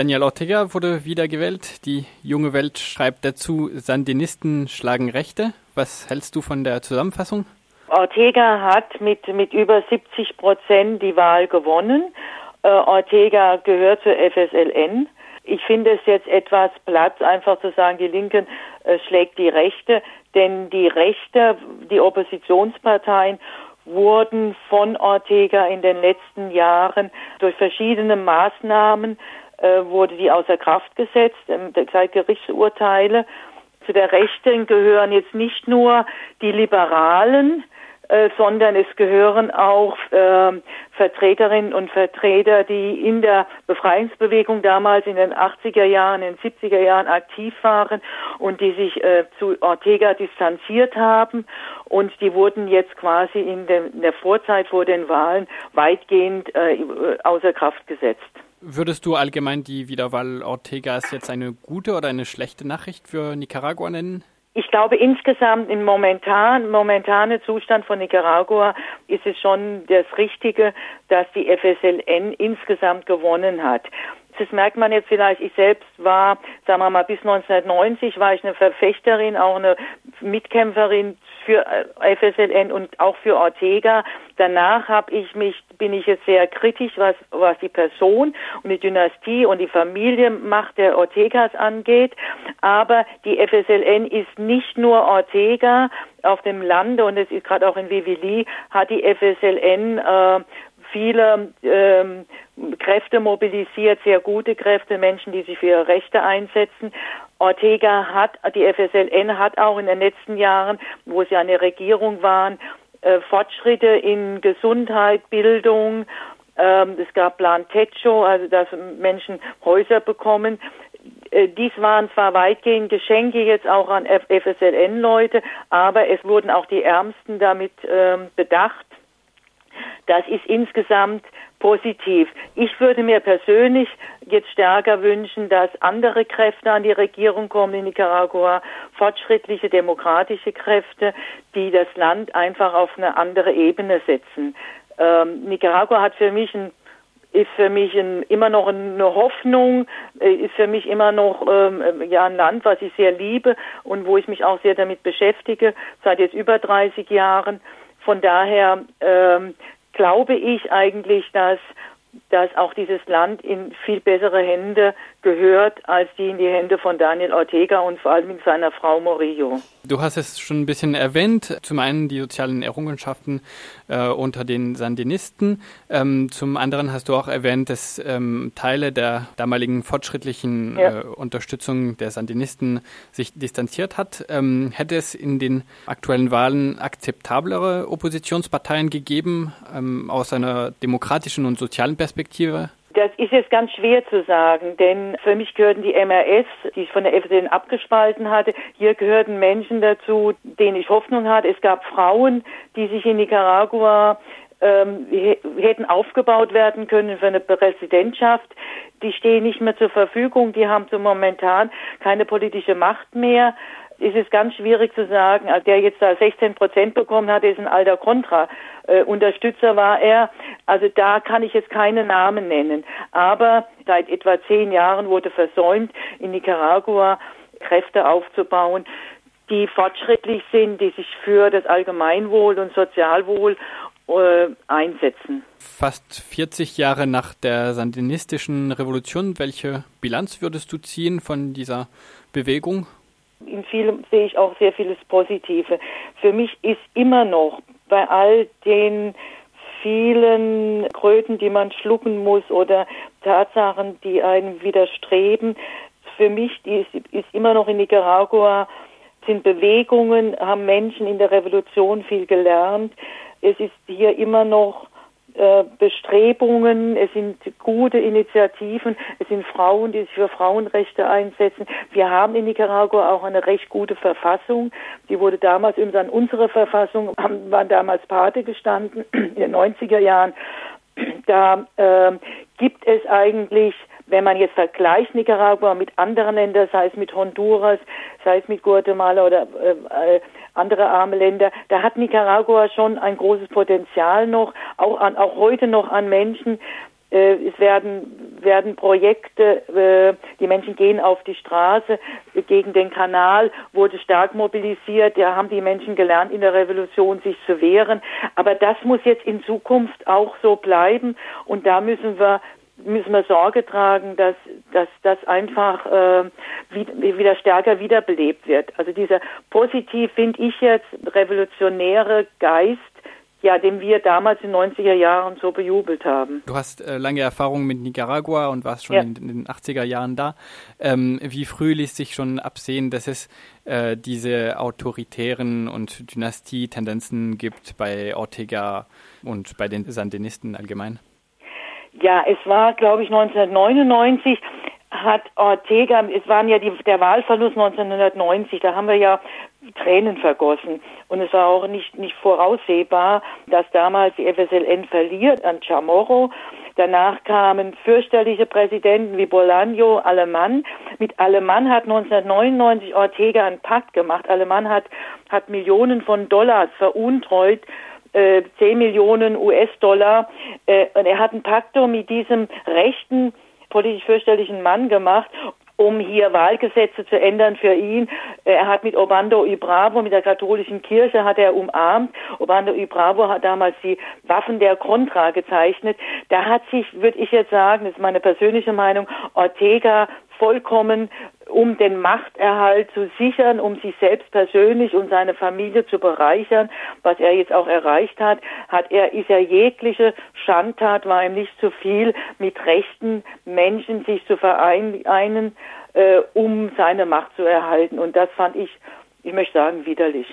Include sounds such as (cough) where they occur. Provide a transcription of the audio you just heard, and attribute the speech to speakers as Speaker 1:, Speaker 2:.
Speaker 1: Daniel Ortega wurde wiedergewählt. Die junge Welt schreibt dazu, Sandinisten schlagen Rechte. Was hältst du von der Zusammenfassung?
Speaker 2: Ortega hat mit, mit über 70 Prozent die Wahl gewonnen. Äh, Ortega gehört zur FSLN. Ich finde es jetzt etwas Platz, einfach zu sagen, die Linken äh, schlägt die Rechte, denn die Rechte, die Oppositionsparteien wurden von Ortega in den letzten Jahren durch verschiedene Maßnahmen wurde die außer Kraft gesetzt, ähm, seit Gerichtsurteile. Zu der Rechten gehören jetzt nicht nur die Liberalen, äh, sondern es gehören auch äh, Vertreterinnen und Vertreter, die in der Befreiungsbewegung damals in den 80er Jahren, in den 70er Jahren aktiv waren und die sich äh, zu Ortega distanziert haben und die wurden jetzt quasi in, de, in der Vorzeit vor den Wahlen weitgehend äh, außer Kraft gesetzt.
Speaker 1: Würdest du allgemein die Wiederwahl Ortegas jetzt eine gute oder eine schlechte Nachricht für Nicaragua nennen?
Speaker 2: Ich glaube insgesamt im momentan, momentane Zustand von Nicaragua ist es schon das Richtige, dass die FSLN insgesamt gewonnen hat. Das merkt man jetzt vielleicht. Ich selbst war, sagen wir mal, bis 1990 war ich eine Verfechterin, auch eine Mitkämpferin für äh, FSLN und auch für Ortega. Danach habe ich mich, bin ich jetzt sehr kritisch, was, was die Person und die Dynastie und die Familienmacht der Ortegas angeht. Aber die FSLN ist nicht nur Ortega auf dem Lande und es ist gerade auch in Vivili hat die FSLN äh, viele ähm, Kräfte mobilisiert, sehr gute Kräfte, Menschen, die sich für ihre Rechte einsetzen. Ortega hat, die FSLN hat auch in den letzten Jahren, wo sie eine Regierung waren, äh, Fortschritte in Gesundheit, Bildung, ähm, es gab Plan Techo, also dass Menschen Häuser bekommen. Äh, dies waren zwar weitgehend Geschenke jetzt auch an FSLN-Leute, aber es wurden auch die Ärmsten damit ähm, bedacht. Das ist insgesamt positiv. Ich würde mir persönlich jetzt stärker wünschen, dass andere Kräfte an die Regierung kommen in Nicaragua, fortschrittliche demokratische Kräfte, die das Land einfach auf eine andere Ebene setzen. Ähm, Nicaragua hat für mich ein ist für mich ein, immer noch eine Hoffnung, äh, ist für mich immer noch ähm, ja ein Land, was ich sehr liebe und wo ich mich auch sehr damit beschäftige, seit jetzt über 30 Jahren. Von daher ähm, glaube ich eigentlich, dass dass auch dieses Land in viel bessere Hände gehört als die in die Hände von Daniel Ortega und vor allem seiner Frau Morillo.
Speaker 1: Du hast es schon ein bisschen erwähnt. Zum einen die sozialen Errungenschaften äh, unter den Sandinisten. Ähm, zum anderen hast du auch erwähnt, dass ähm, Teile der damaligen fortschrittlichen ja. äh, Unterstützung der Sandinisten sich distanziert hat. Ähm, hätte es in den aktuellen Wahlen akzeptablere Oppositionsparteien gegeben ähm, aus einer demokratischen und sozialen Perspektive?
Speaker 2: Das ist jetzt ganz schwer zu sagen, denn für mich gehörten die MRS, die ich von der FDN abgespalten hatte, hier gehörten Menschen dazu, denen ich Hoffnung hatte. Es gab Frauen, die sich in Nicaragua ähm, hätten aufgebaut werden können für eine Präsidentschaft. Die stehen nicht mehr zur Verfügung, die haben so momentan keine politische Macht mehr ist es ganz schwierig zu sagen. Also der jetzt da 16 Prozent bekommen hat, ist ein alter Kontra-Unterstützer war er. Also da kann ich jetzt keine Namen nennen. Aber seit etwa zehn Jahren wurde versäumt, in Nicaragua Kräfte aufzubauen, die fortschrittlich sind, die sich für das Allgemeinwohl und Sozialwohl äh, einsetzen.
Speaker 1: Fast 40 Jahre nach der sandinistischen Revolution, welche Bilanz würdest du ziehen von dieser Bewegung?
Speaker 2: In vielem sehe ich auch sehr vieles Positive. Für mich ist immer noch bei all den vielen Kröten, die man schlucken muss oder Tatsachen, die einem widerstreben, für mich ist, ist immer noch in Nicaragua sind Bewegungen, haben Menschen in der Revolution viel gelernt. Es ist hier immer noch Bestrebungen, es sind gute Initiativen, es sind Frauen, die sich für Frauenrechte einsetzen. Wir haben in Nicaragua auch eine recht gute Verfassung. Die wurde damals übrigens an unsere Verfassung, waren damals Pate gestanden (clears throat) in den 90er Jahren. Da äh, gibt es eigentlich wenn man jetzt vergleicht Nicaragua mit anderen Ländern, sei es mit Honduras, sei es mit Guatemala oder äh, äh, andere arme Länder, da hat Nicaragua schon ein großes Potenzial noch, auch an, auch heute noch an Menschen, Äh, es werden, werden Projekte, äh, die Menschen gehen auf die Straße gegen den Kanal, wurde stark mobilisiert. Da haben die Menschen gelernt, in der Revolution sich zu wehren. Aber das muss jetzt in Zukunft auch so bleiben. Und da müssen wir müssen wir Sorge tragen, dass, dass das einfach äh, wieder stärker wiederbelebt wird. Also dieser positiv, finde ich jetzt, revolutionäre Geist, ja, den wir damals in den 90er Jahren so bejubelt haben.
Speaker 1: Du hast äh, lange Erfahrung mit Nicaragua und warst schon ja. in, in, den 80er Jahren da. Ähm, wie früh ließ sich schon absehen, dass es äh, diese autoritären und Dynastie-Tendenzen gibt bei Ortega und bei den Sandinisten allgemein?
Speaker 2: Ja, es war, glaube ich, 1999 hat Ortega, es waren ja die, der Wahlverlust 1990, da haben wir ja Tränen vergossen. Und es war auch nicht, nicht voraussehbar, dass damals die FSLN verliert an Chamorro. Danach kamen fürchterliche Präsidenten wie Bolaño, Alemann. Mit Alemann hat 1999 Ortega einen Pakt gemacht. Alemann hat, hat Millionen von Dollars veruntreut äh, 10 Millionen US-Dollar. Äh, und er hat einen Pakto mit diesem rechten, politisch fürchterlichen Mann gemacht um hier Wahlgesetze zu ändern für ihn. Er hat mit Obando y Bravo, mit der katholischen Kirche, hat er umarmt. Obando y Bravo hat damals die Waffen der Contra gezeichnet. Da hat sich, würde ich jetzt sagen, das ist meine persönliche Meinung, Ortega vollkommen um den Machterhalt zu sichern, um sich selbst persönlich und seine Familie zu bereichern, was er jetzt auch erreicht hat, hat er, ist er jegliche Schandtat, war ihm nicht zu viel, mit rechten Menschen sich zu vereinen, äh, um seine Macht zu erhalten. Und das fand ich, ich möchte sagen, widerlich.